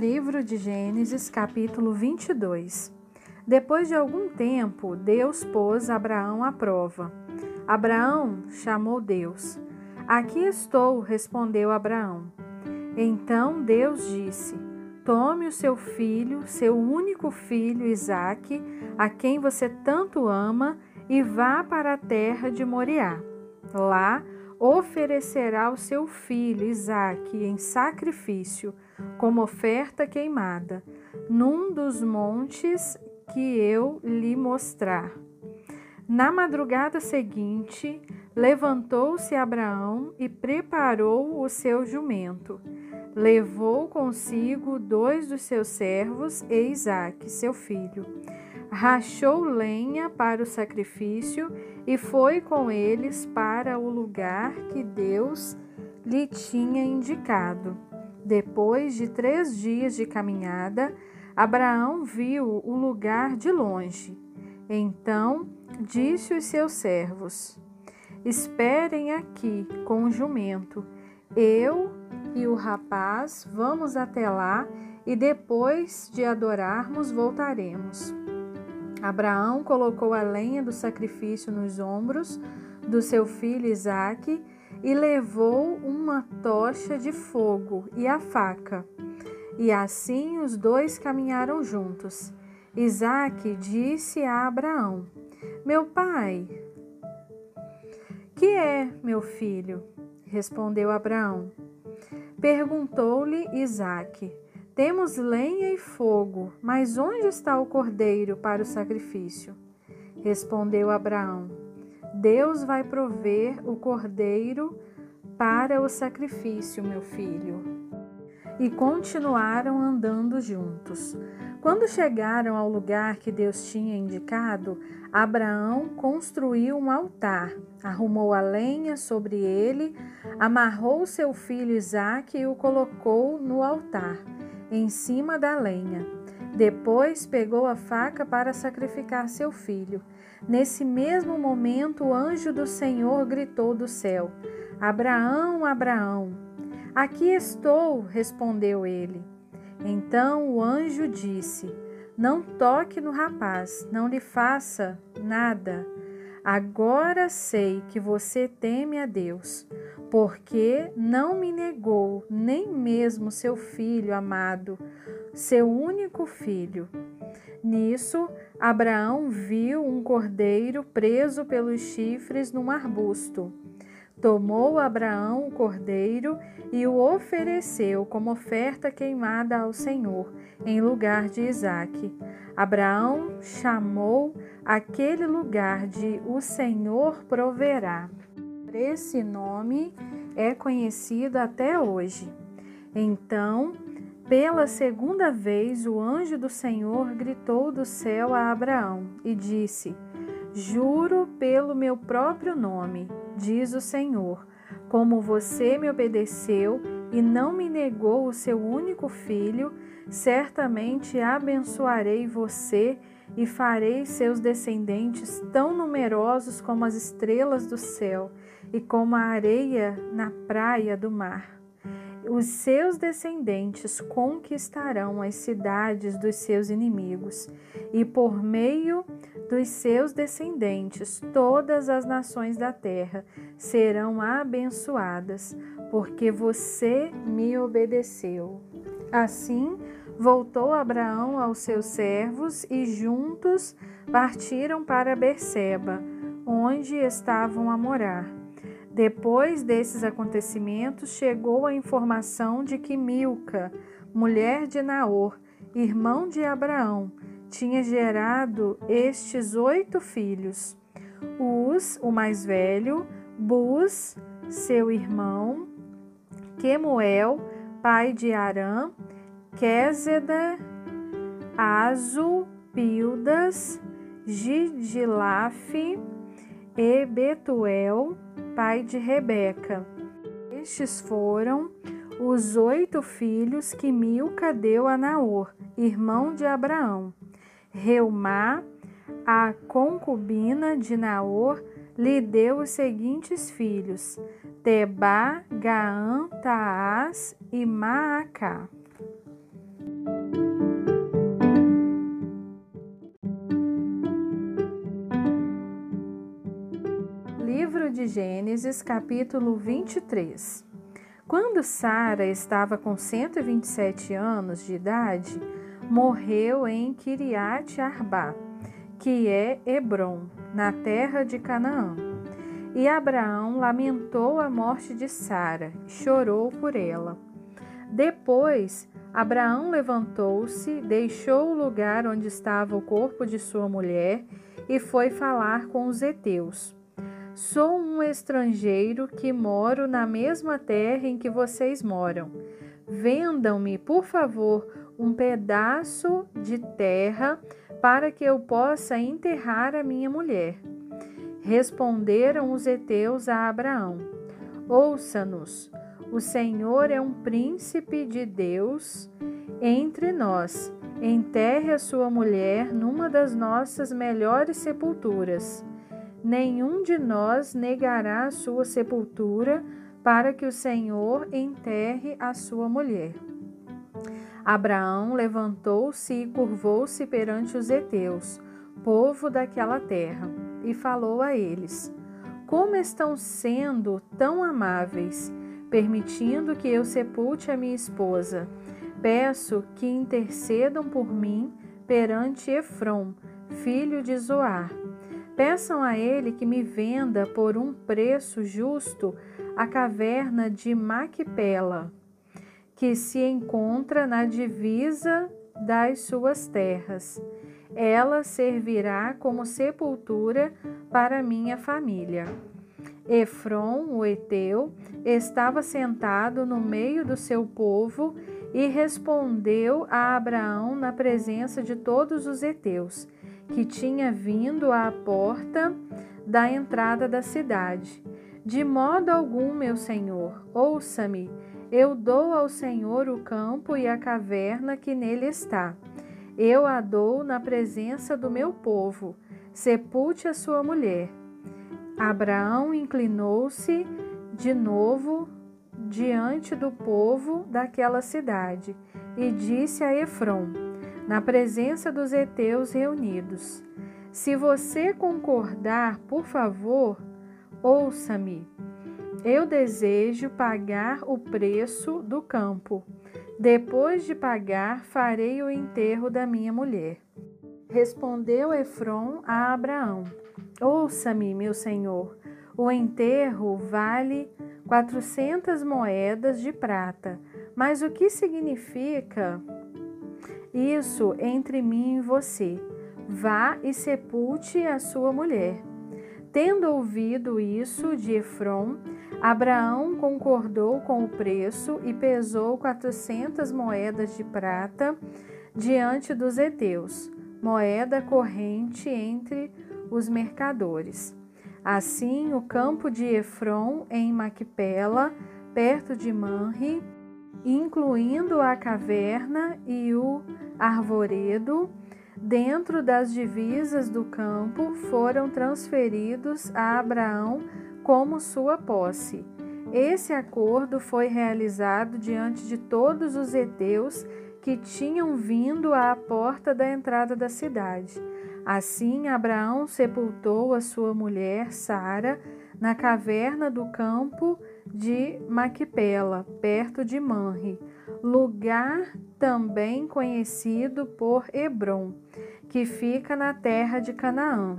Livro de Gênesis, capítulo 22. Depois de algum tempo, Deus pôs Abraão à prova. Abraão chamou Deus. Aqui estou, respondeu Abraão. Então Deus disse: Tome o seu filho, seu único filho Isaque, a quem você tanto ama, e vá para a terra de Moriá. Lá oferecerá o seu filho Isaque em sacrifício, como oferta queimada, num dos montes que eu lhe mostrar. Na madrugada seguinte, levantou-se Abraão e preparou o seu jumento. Levou consigo dois dos seus servos e Isaque, seu filho rachou lenha para o sacrifício e foi com eles para o lugar que Deus lhe tinha indicado. Depois de três dias de caminhada, Abraão viu o lugar de longe. Então disse os seus servos: Esperem aqui com o jumento. Eu e o rapaz vamos até lá e depois de adorarmos voltaremos. Abraão colocou a lenha do sacrifício nos ombros do seu filho Isaque e levou uma tocha de fogo e a faca. E assim os dois caminharam juntos. Isaque disse a Abraão: Meu pai. Que é, meu filho? Respondeu Abraão. Perguntou-lhe Isaque: temos lenha e fogo, mas onde está o cordeiro para o sacrifício? Respondeu Abraão: Deus vai prover o cordeiro para o sacrifício, meu filho. E continuaram andando juntos. Quando chegaram ao lugar que Deus tinha indicado, Abraão construiu um altar, arrumou a lenha sobre ele, amarrou seu filho Isaque e o colocou no altar em cima da lenha. Depois pegou a faca para sacrificar seu filho. Nesse mesmo momento, o anjo do Senhor gritou do céu: Abraão, Abraão. Aqui estou, respondeu ele. Então o anjo disse: Não toque no rapaz, não lhe faça nada. Agora sei que você teme a Deus, porque não me negou nem mesmo seu filho amado, seu único filho. Nisso, Abraão viu um cordeiro preso pelos chifres num arbusto. Tomou Abraão o cordeiro e o ofereceu como oferta queimada ao Senhor, em lugar de Isaque. Abraão chamou aquele lugar de O Senhor proverá. Esse nome é conhecido até hoje. Então, pela segunda vez, o anjo do Senhor gritou do céu a Abraão e disse: Juro pelo meu próprio nome, diz o Senhor, como você me obedeceu e não me negou o seu único filho, certamente abençoarei você e farei seus descendentes tão numerosos como as estrelas do céu e como a areia na praia do mar. Os seus descendentes conquistarão as cidades dos seus inimigos, e por meio dos seus descendentes todas as nações da terra serão abençoadas, porque você me obedeceu. Assim, voltou Abraão aos seus servos e juntos partiram para Berseba, onde estavam a morar. Depois desses acontecimentos, chegou a informação de que Milca, mulher de Naor, irmão de Abraão, tinha gerado estes oito filhos: Uz, o mais velho, Buz, seu irmão, Quemuel, pai de Arã, Quézeda, Azu, Pildas, Gidilaf e Betuel, pai de Rebeca. Estes foram os oito filhos que Milca deu a Naor, irmão de Abraão. Reumá, a concubina de Naor, lhe deu os seguintes filhos: Tebá, Gaã, Taás e Maacá. De Gênesis, capítulo 23. Quando Sara estava com 127 anos de idade, morreu em Kiriat Arba, que é Hebron, na terra de Canaã. E Abraão lamentou a morte de Sara, chorou por ela. Depois, Abraão levantou-se, deixou o lugar onde estava o corpo de sua mulher e foi falar com os heteus. Sou um estrangeiro que moro na mesma terra em que vocês moram. Vendam-me, por favor, um pedaço de terra para que eu possa enterrar a minha mulher. Responderam os heteus a Abraão: Ouça-nos, o Senhor é um príncipe de Deus entre nós. Enterre a sua mulher numa das nossas melhores sepulturas nenhum de nós negará a sua sepultura para que o Senhor enterre a sua mulher. Abraão levantou-se e curvou-se perante os heteus, povo daquela terra, e falou a eles: Como estão sendo tão amáveis, permitindo que eu sepulte a minha esposa? Peço que intercedam por mim perante Efron, filho de Zoar Peçam a ele que me venda por um preço justo a caverna de Maquipela, que se encontra na divisa das suas terras. Ela servirá como sepultura para minha família. Efron, o Eteu, estava sentado no meio do seu povo e respondeu a Abraão na presença de todos os heteus que tinha vindo à porta da entrada da cidade. De modo algum, meu senhor, ouça-me, eu dou ao Senhor o campo e a caverna que nele está. Eu a dou na presença do meu povo. Sepulte a sua mulher. Abraão inclinou-se de novo diante do povo daquela cidade e disse a Efron: na presença dos heteus reunidos. Se você concordar, por favor, ouça-me. Eu desejo pagar o preço do campo. Depois de pagar, farei o enterro da minha mulher. Respondeu Efron a Abraão: Ouça-me, meu senhor. O enterro vale quatrocentas moedas de prata. Mas o que significa isso entre mim e você. Vá e sepulte a sua mulher. Tendo ouvido isso de Efron, Abraão concordou com o preço e pesou quatrocentas moedas de prata diante dos heteus, moeda corrente entre os mercadores. Assim, o campo de Efron em Maquipela, perto de Manre, incluindo a caverna e o arvoredo, dentro das divisas do campo, foram transferidos a Abraão como sua posse. Esse acordo foi realizado diante de todos os heteus que tinham vindo à porta da entrada da cidade. Assim, Abraão sepultou a sua mulher Sara na caverna do campo de Maquipela, perto de Manre, lugar também conhecido por Hebron, que fica na terra de Canaã.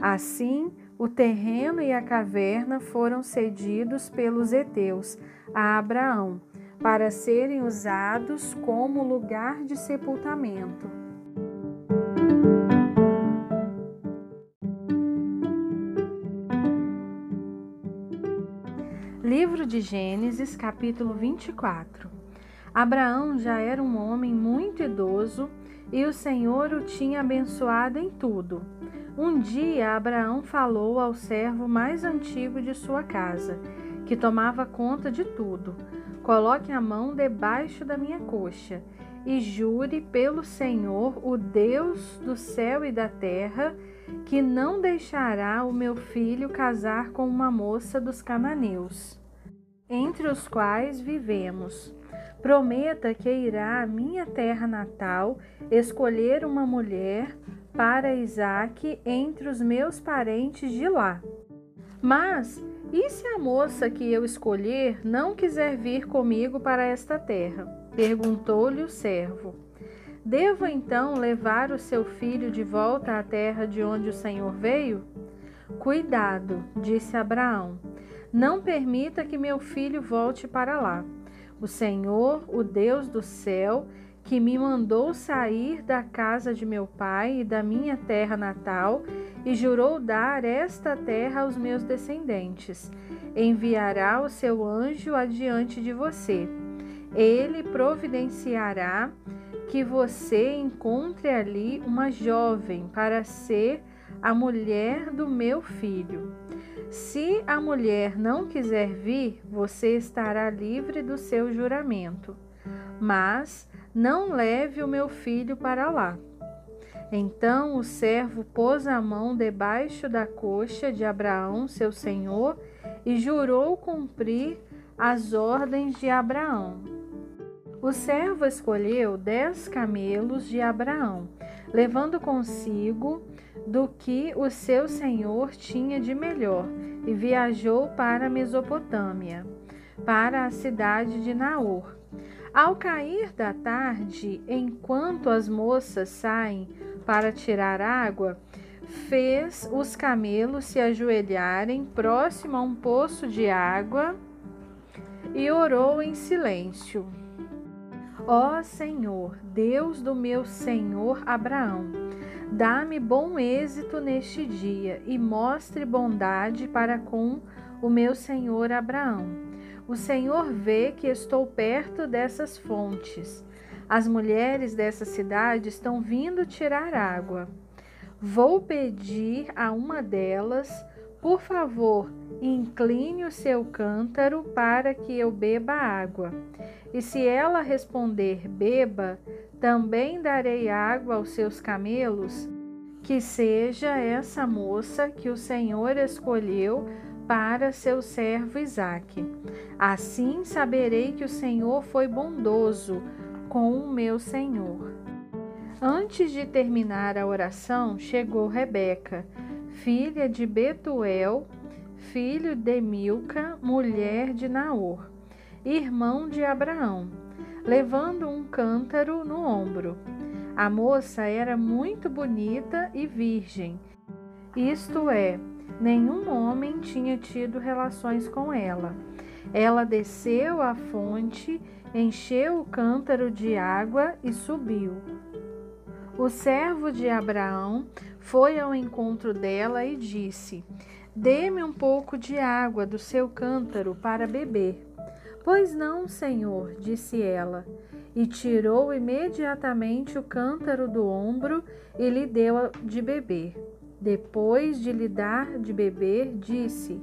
Assim, o terreno e a caverna foram cedidos pelos heteus a Abraão, para serem usados como lugar de sepultamento. Livro de Gênesis, capítulo 24. Abraão já era um homem muito idoso e o Senhor o tinha abençoado em tudo. Um dia, Abraão falou ao servo mais antigo de sua casa, que tomava conta de tudo: Coloque a mão debaixo da minha coxa e jure pelo Senhor, o Deus do céu e da terra, que não deixará o meu filho casar com uma moça dos cananeus. Entre os quais vivemos. Prometa que irá à minha terra natal escolher uma mulher para Isaque entre os meus parentes de lá. Mas e se a moça que eu escolher não quiser vir comigo para esta terra? Perguntou-lhe o servo. Devo então levar o seu filho de volta à terra de onde o Senhor veio? Cuidado, disse Abraão. Não permita que meu filho volte para lá. O Senhor, o Deus do céu, que me mandou sair da casa de meu pai e da minha terra natal, e jurou dar esta terra aos meus descendentes. Enviará o seu anjo adiante de você. Ele providenciará que você encontre ali uma jovem para ser a mulher do meu filho. Se a mulher não quiser vir, você estará livre do seu juramento. Mas não leve o meu filho para lá. Então o servo pôs a mão debaixo da coxa de Abraão, seu senhor, e jurou cumprir as ordens de Abraão. O servo escolheu dez camelos de Abraão, levando consigo do que o seu senhor tinha de melhor, e viajou para a Mesopotâmia, para a cidade de Naor ao cair da tarde, enquanto as moças saem para tirar água, fez os camelos se ajoelharem próximo a um poço de água e orou em silêncio. Ó Senhor, Deus do meu senhor Abraão, dá-me bom êxito neste dia e mostre bondade para com o meu senhor Abraão o Senhor vê que estou perto dessas fontes. As mulheres dessa cidade estão vindo tirar água. Vou pedir a uma delas, por favor, incline o seu cântaro para que eu beba água. E se ela responder, beba, também darei água aos seus camelos. Que seja essa moça que o Senhor escolheu para seu servo Isaque. Assim saberei que o Senhor foi bondoso com o meu senhor. Antes de terminar a oração, chegou Rebeca, filha de Betuel, filho de Milca, mulher de Naor, irmão de Abraão, levando um cântaro no ombro. A moça era muito bonita e virgem, isto é, Nenhum homem tinha tido relações com ela. Ela desceu à fonte, encheu o cântaro de água e subiu. O servo de Abraão foi ao encontro dela e disse: Dê-me um pouco de água do seu cântaro para beber. Pois não, senhor, disse ela, e tirou imediatamente o cântaro do ombro e lhe deu de beber. Depois de lhe dar de beber, disse: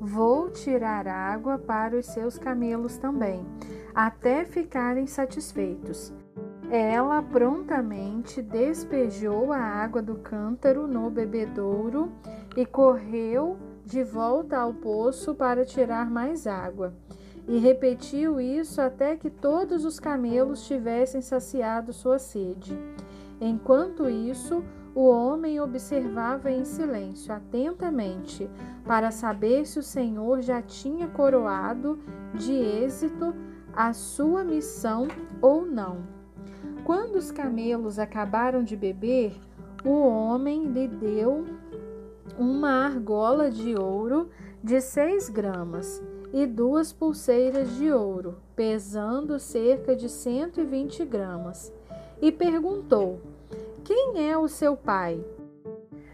Vou tirar água para os seus camelos também, até ficarem satisfeitos. Ela prontamente despejou a água do cântaro no bebedouro e correu de volta ao poço para tirar mais água. E repetiu isso até que todos os camelos tivessem saciado sua sede. Enquanto isso, o homem observava em silêncio, atentamente, para saber se o Senhor já tinha coroado de êxito a sua missão ou não. Quando os camelos acabaram de beber, o homem lhe deu uma argola de ouro de seis gramas e duas pulseiras de ouro, pesando cerca de 120 gramas, e perguntou: quem é o seu pai?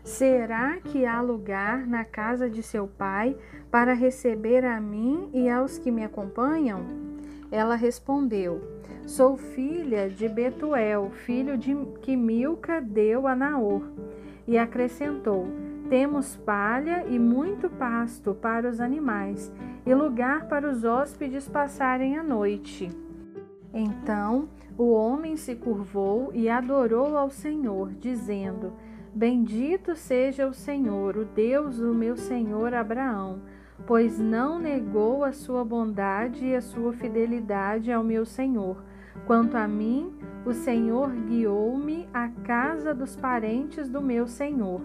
Será que há lugar na casa de seu pai para receber a mim e aos que me acompanham? Ela respondeu: Sou filha de Betuel, filho de que Milca deu a Naor. E acrescentou: Temos palha e muito pasto para os animais, e lugar para os hóspedes passarem a noite. Então o homem se curvou e adorou ao Senhor, dizendo: Bendito seja o Senhor, o Deus do meu senhor Abraão, pois não negou a sua bondade e a sua fidelidade ao meu Senhor. Quanto a mim, o Senhor guiou-me à casa dos parentes do meu Senhor.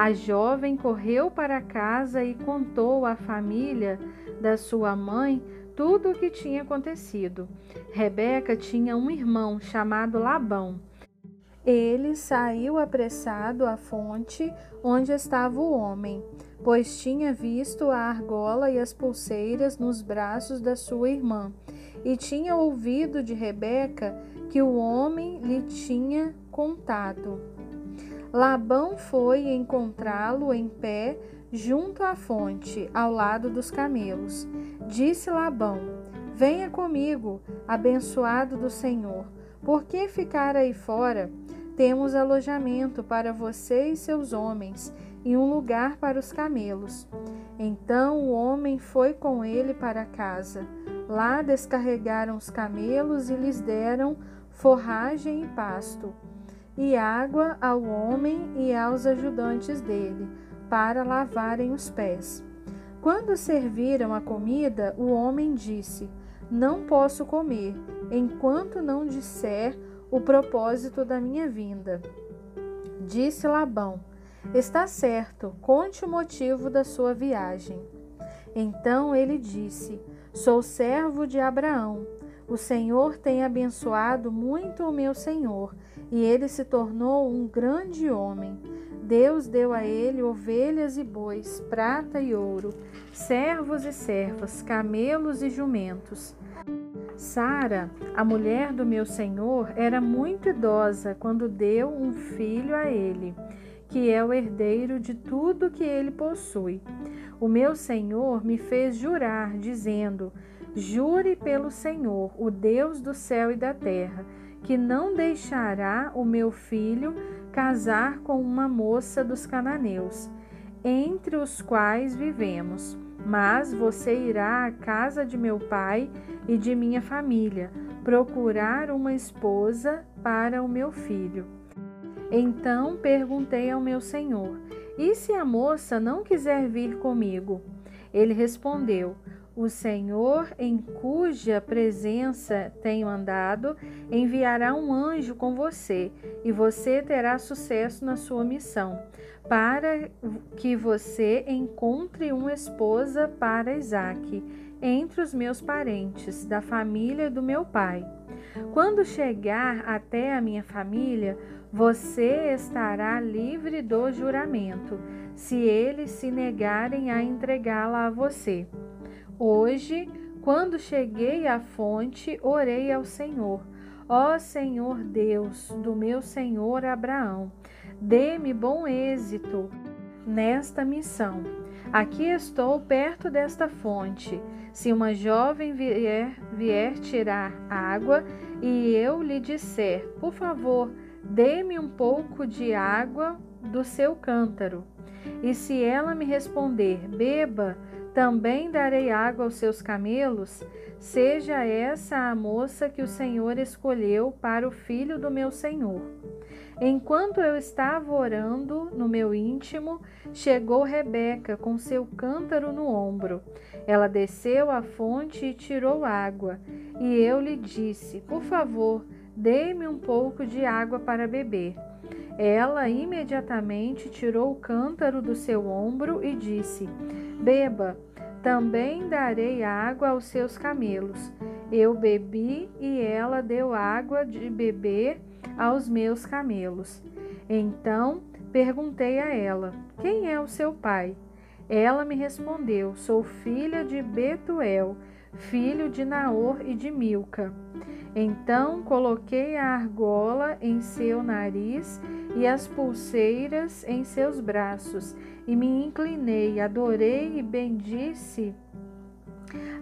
A jovem correu para casa e contou à família da sua mãe tudo o que tinha acontecido. Rebeca tinha um irmão chamado Labão. Ele saiu apressado à fonte onde estava o homem, pois tinha visto a argola e as pulseiras nos braços da sua irmã, e tinha ouvido de Rebeca que o homem lhe tinha contado. Labão foi encontrá-lo em pé junto à fonte, ao lado dos camelos. Disse Labão: Venha comigo, abençoado do Senhor. Por que ficar aí fora? Temos alojamento para você e seus homens e um lugar para os camelos. Então o homem foi com ele para casa. Lá descarregaram os camelos e lhes deram forragem e pasto, e água ao homem e aos ajudantes dele, para lavarem os pés. Quando serviram a comida, o homem disse: Não posso comer, enquanto não disser o propósito da minha vinda. Disse Labão: Está certo, conte o motivo da sua viagem. Então ele disse: Sou servo de Abraão. O Senhor tem abençoado muito o meu senhor, e ele se tornou um grande homem. Deus deu a ele ovelhas e bois, prata e ouro, servos e servas, camelos e jumentos. Sara, a mulher do meu senhor, era muito idosa quando deu um filho a ele, que é o herdeiro de tudo que ele possui. O meu senhor me fez jurar, dizendo: Jure pelo Senhor, o Deus do céu e da terra, que não deixará o meu filho casar com uma moça dos cananeus, entre os quais vivemos mas você irá à casa de meu pai e de minha família procurar uma esposa para o meu filho. Então perguntei ao meu senhor: E se a moça não quiser vir comigo? Ele respondeu: O Senhor, em cuja presença tenho andado, enviará um anjo com você, e você terá sucesso na sua missão para que você encontre uma esposa para Isaac entre os meus parentes, da família do meu pai. Quando chegar até a minha família, você estará livre do juramento, se eles se negarem a entregá-la a você. Hoje, quando cheguei à fonte, orei ao Senhor. Ó Senhor Deus do meu senhor Abraão, Dê-me bom êxito nesta missão. Aqui estou perto desta fonte. Se uma jovem vier, vier tirar água e eu lhe disser, por favor, dê-me um pouco de água do seu cântaro. E se ela me responder, beba, também darei água aos seus camelos, seja essa a moça que o Senhor escolheu para o filho do meu Senhor. Enquanto eu estava orando no meu íntimo, chegou Rebeca com seu cântaro no ombro. Ela desceu à fonte e tirou água. E eu lhe disse: Por favor, dê-me um pouco de água para beber. Ela imediatamente tirou o cântaro do seu ombro e disse: Beba, também darei água aos seus camelos. Eu bebi e ela deu água de beber aos meus camelos. Então perguntei a ela: Quem é o seu pai? Ela me respondeu: Sou filha de Betuel, filho de Naor e de Milca. Então coloquei a argola em seu nariz e as pulseiras em seus braços, e me inclinei, adorei e bendisse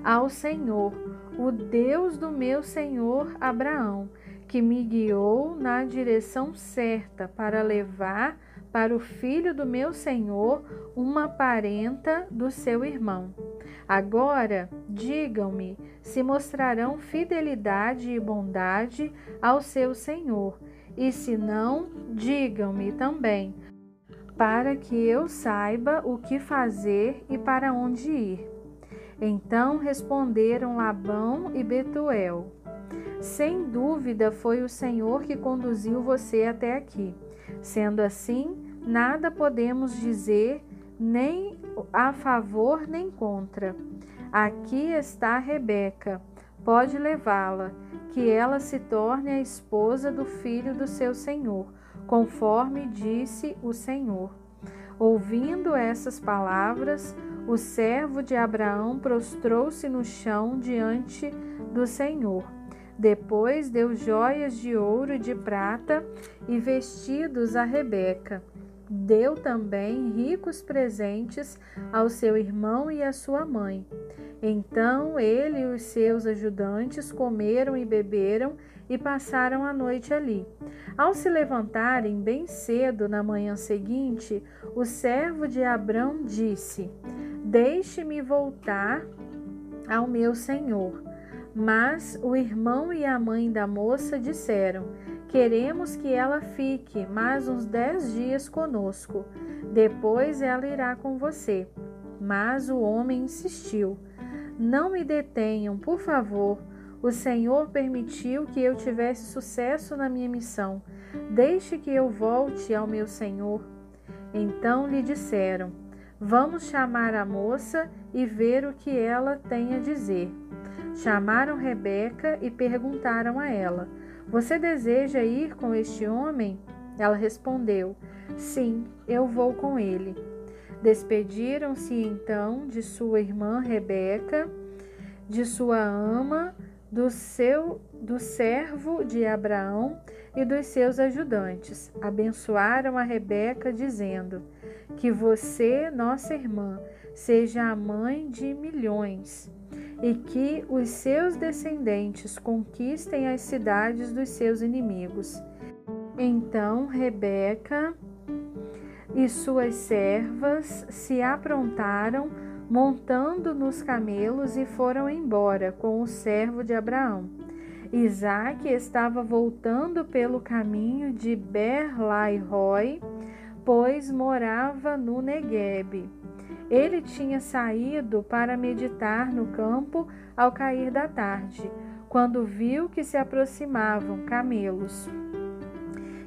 ao Senhor, o Deus do meu senhor Abraão que me guiou na direção certa para levar para o filho do meu senhor uma parenta do seu irmão. Agora, digam-me se mostrarão fidelidade e bondade ao seu senhor, e se não, digam-me também para que eu saiba o que fazer e para onde ir. Então responderam Labão e Betuel: Sem dúvida foi o Senhor que conduziu você até aqui. Sendo assim, nada podemos dizer nem a favor nem contra. Aqui está Rebeca, pode levá-la, que ela se torne a esposa do filho do seu senhor, conforme disse o Senhor. Ouvindo essas palavras, o servo de Abraão prostrou-se no chão diante do Senhor. Depois deu joias de ouro e de prata e vestidos a Rebeca. Deu também ricos presentes ao seu irmão e à sua mãe. Então ele e os seus ajudantes comeram e beberam e passaram a noite ali. Ao se levantarem bem cedo na manhã seguinte, o servo de Abrão disse: Deixe-me voltar ao meu senhor. Mas o irmão e a mãe da moça disseram: Queremos que ela fique mais uns dez dias conosco. Depois ela irá com você. Mas o homem insistiu: Não me detenham, por favor. O Senhor permitiu que eu tivesse sucesso na minha missão. Deixe que eu volte ao meu Senhor. Então lhe disseram: Vamos chamar a moça e ver o que ela tem a dizer. Chamaram Rebeca e perguntaram a ela: Você deseja ir com este homem? Ela respondeu: Sim, eu vou com ele. Despediram-se então de sua irmã Rebeca, de sua ama, do seu do servo de Abraão e dos seus ajudantes. Abençoaram a Rebeca dizendo: Que você, nossa irmã, seja a mãe de milhões e que os seus descendentes conquistem as cidades dos seus inimigos. Então Rebeca e suas servas se aprontaram montando nos camelos e foram embora com o servo de Abraão. Isaac estava voltando pelo caminho de Berlairoi, pois morava no Neguebe. Ele tinha saído para meditar no campo ao cair da tarde, quando viu que se aproximavam camelos.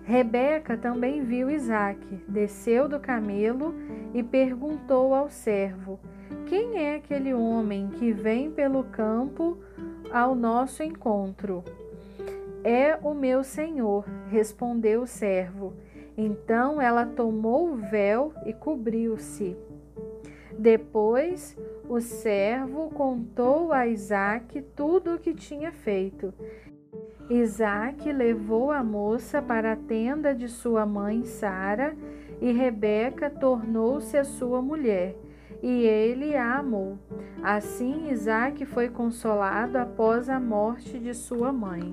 Rebeca também viu Isaac, desceu do camelo e perguntou ao servo: quem é aquele homem que vem pelo campo ao nosso encontro? É o meu senhor, respondeu o servo. Então ela tomou o véu e cobriu-se. Depois o servo contou a Isaac tudo o que tinha feito. Isaac levou a moça para a tenda de sua mãe Sara e Rebeca tornou-se a sua mulher e ele a amou. Assim Isaac foi consolado após a morte de sua mãe.